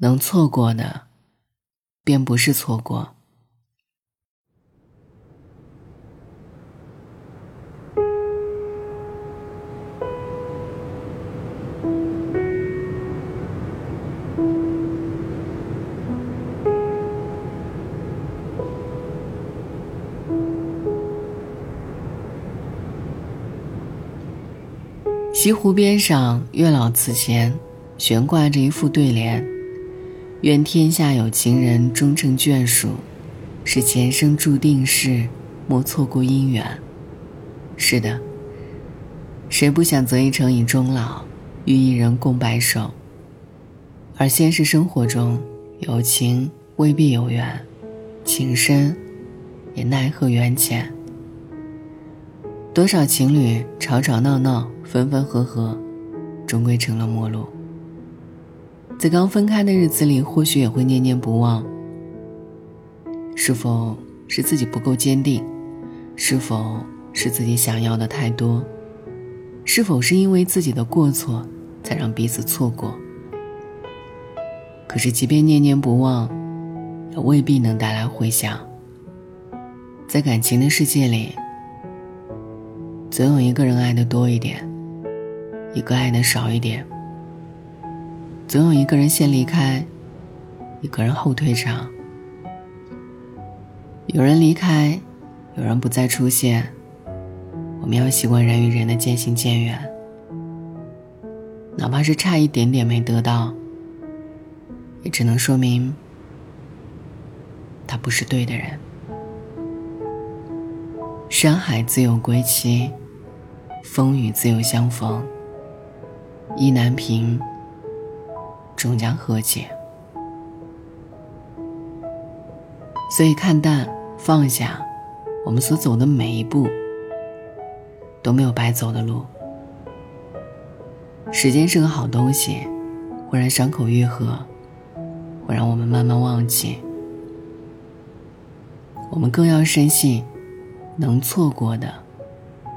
能错过的，便不是错过。西湖边上，月老祠前，悬挂着一副对联：“愿天下有情人终成眷属，是前生注定事，莫错过姻缘。”是的，谁不想择一城以终老，与一人共白首？而现实生活中，有情未必有缘，情深，也奈何缘浅。多少情侣吵吵闹闹。分分合合，终归成了陌路。在刚分开的日子里，或许也会念念不忘。是否是自己不够坚定？是否是自己想要的太多？是否是因为自己的过错，才让彼此错过？可是，即便念念不忘，也未必能带来回响。在感情的世界里，总有一个人爱的多一点。一个爱的少一点，总有一个人先离开，一个人后退场。有人离开，有人不再出现，我们要习惯人与人的渐行渐远。哪怕是差一点点没得到，也只能说明他不是对的人。山海自有归期，风雨自有相逢。意难平，终将和解。所以，看淡、放下，我们所走的每一步，都没有白走的路。时间是个好东西，会让伤口愈合，会让我们慢慢忘记。我们更要深信，能错过的，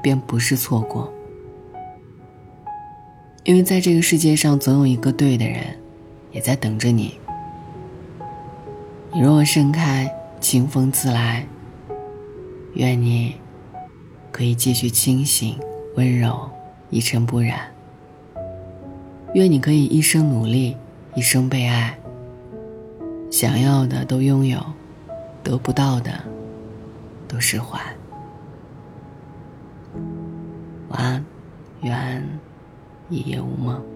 便不是错过。因为在这个世界上，总有一个对的人，也在等着你。你若盛开，清风自来。愿你可以继续清醒、温柔、一尘不染。愿你可以一生努力，一生被爱。想要的都拥有，得不到的都释怀。晚安，愿。一夜无梦。